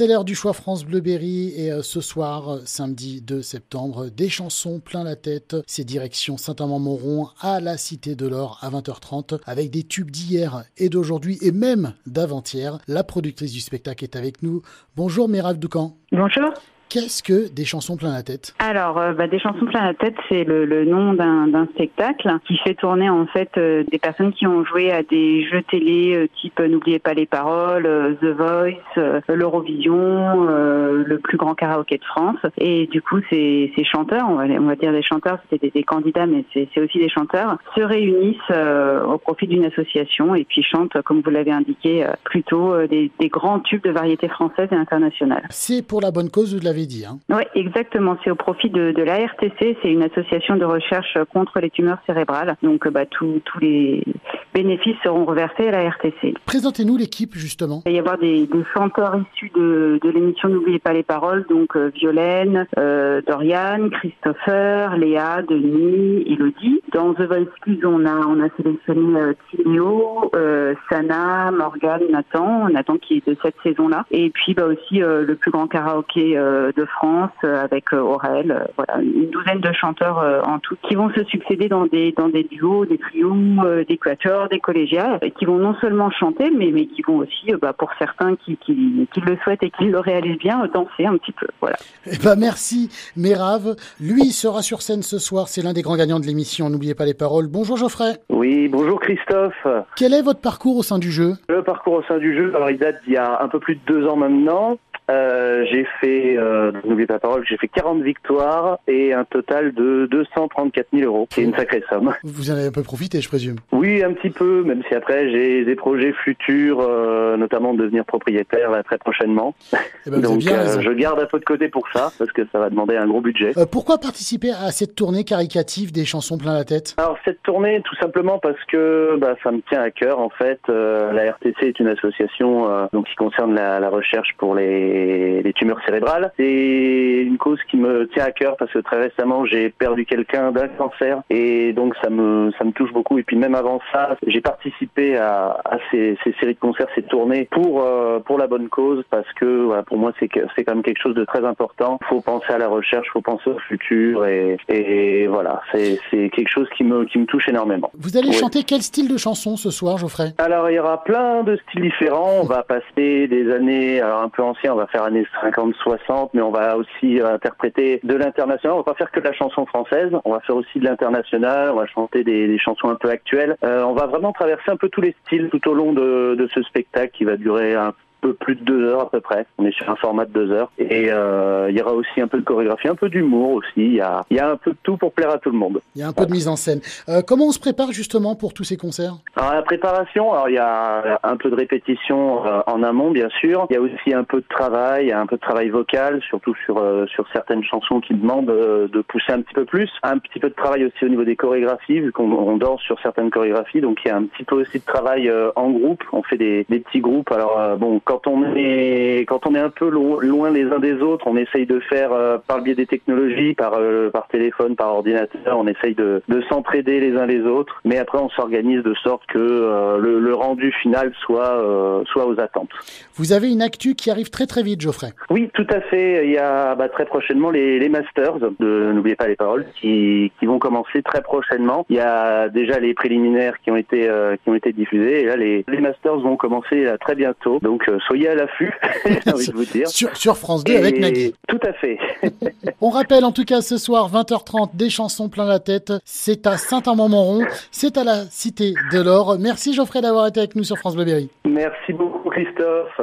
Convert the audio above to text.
C'est l'heure du choix France Bleuberry et euh, ce soir, euh, samedi 2 septembre, des chansons plein la tête. C'est direction Saint-Amand-Montrond à la Cité de l'Or à 20h30 avec des tubes d'hier et d'aujourd'hui et même d'avant-hier. La productrice du spectacle est avec nous. Bonjour Mérave Doucan. Bonjour. Qu'est-ce que des chansons plein la tête? Alors, euh, bah, des chansons plein la tête, c'est le, le, nom d'un spectacle qui fait tourner en fait euh, des personnes qui ont joué à des jeux télé euh, type N'oubliez pas les paroles, The Voice, l'Eurovision, le plus grand karaoké de France. Et du coup, ces, ces chanteurs, on va, on va dire des chanteurs, c'était des, des, candidats, mais c'est aussi des chanteurs, se réunissent au profit d'une association et puis chantent, comme vous l'avez indiqué, plutôt des, des, grands tubes de variété française et internationale. C'est pour la bonne cause, vous dit. Hein. Oui, exactement. C'est au profit de, de l'ARTC. C'est une association de recherche contre les tumeurs cérébrales. Donc, bah, tous les bénéfices seront reversés à la RTC. Présentez-nous l'équipe, justement. Il va y avoir des, des chanteurs issus de, de l'émission N'oubliez pas les paroles. Donc, euh, Violaine, euh, Dorian, Christopher, Léa, Denis, Elodie. Dans The Voice Kids, on a, on a sélectionné euh, euh, Sana, Morgane, Nathan. Nathan qui est de cette saison-là. Et puis, bah, aussi euh, le plus grand karaoké de France avec Aurel. voilà, une douzaine de chanteurs en tout qui vont se succéder dans des, dans des duos, des trios, des quatuors, des collégiales, et qui vont non seulement chanter, mais, mais qui vont aussi, bah, pour certains qui, qui, qui, le souhaitent et qui le réalisent bien, danser un petit peu. Voilà. Eh ben merci, Mérave. Lui sera sur scène ce soir. C'est l'un des grands gagnants de l'émission. N'oubliez pas les paroles. Bonjour Geoffrey. Oui, bonjour Christophe. Quel est votre parcours au sein du jeu? Le parcours au sein du jeu, alors il date d'il y a un peu plus de deux ans maintenant. Euh, j'ai fait, euh, n'oubliez pas la parole, j'ai fait 40 victoires et un total de 234 000 euros. C'est une sacrée somme. Vous en avez un peu profité, je présume. Oui, un petit peu, même si après j'ai des projets futurs, euh, notamment de devenir propriétaire là, très prochainement. Eh ben, Donc bien je garde un peu de côté pour ça, parce que ça va demander un gros budget. pourquoi participer à cette tournée caricative des chansons plein la tête? Alors cette tournée, tout simplement parce que bah, ça me tient à cœur en fait. la RTC est une association donc qui concerne la, la recherche pour les les, tumeurs cérébrales. C'est une cause qui me tient à cœur parce que très récemment j'ai perdu quelqu'un d'un cancer et donc ça me ça me touche beaucoup. Et puis même avant ça, j'ai participé à, à ces, ces, séries de concerts, ces tournées pour euh, pour la bonne cause parce que voilà, pour moi c'est c'est quand même quelque chose de très important. Il faut penser à la recherche, il faut penser au futur et, et voilà, c'est c'est quelque chose qui me qui me touche énormément. Vous allez oui. chanter quel style de chanson ce soir, Geoffrey? Alors il y aura plein de styles différents. On va passer des années alors un peu anciens, va faire années 50-60, mais on va aussi interpréter de l'international. On va pas faire que de la chanson française, on va faire aussi de l'international, on va chanter des, des, chansons un peu actuelles. Euh, on va vraiment traverser un peu tous les styles tout au long de, de ce spectacle qui va durer un peu plus de deux heures à peu près. On est sur un format de deux heures. Et euh, il y aura aussi un peu de chorégraphie, un peu d'humour aussi. Il y a, il y a un peu de tout pour plaire à tout le monde. Il y a un peu de mise en scène. Euh, comment on se prépare justement pour tous ces concerts? Alors, La préparation, alors il y a un peu de répétition euh, en amont bien sûr. Il y a aussi un peu de travail, un peu de travail vocal, surtout sur sur certaines chansons qui demandent de pousser un petit peu plus. Un petit peu de travail aussi au niveau des chorégraphies, vu qu'on danse sur certaines chorégraphies. Donc il y a un petit peu aussi de travail en groupe. On fait des, des petits groupes. Alors bon, quand on est quand on est un peu loin les uns des autres, on essaye de faire euh, par le biais des technologies, par euh, par téléphone, par ordinateur, on essaye de, de s'entraider les uns les autres. Mais après, on s'organise de sorte que euh, le, le, rendu final soit soit aux attentes. Vous avez une actu qui arrive très très vite, Geoffrey. Oui, tout à fait. Il y a bah, très prochainement les, les masters de n'oubliez pas les paroles qui qui vont commencer très prochainement. Il y a déjà les préliminaires qui ont été qui ont été diffusés et là les les masters vont commencer très bientôt. Donc soyez à l'affût, j'ai envie de vous dire. Sur, sur France 2 Et avec Nagui. Tout à fait. On rappelle en tout cas ce soir, 20h30, des chansons plein la tête. C'est à Saint-Amand-Montrond, c'est à la Cité de l'Or. Merci Geoffrey d'avoir été avec nous sur France Bleu Berry. Merci beaucoup Christophe.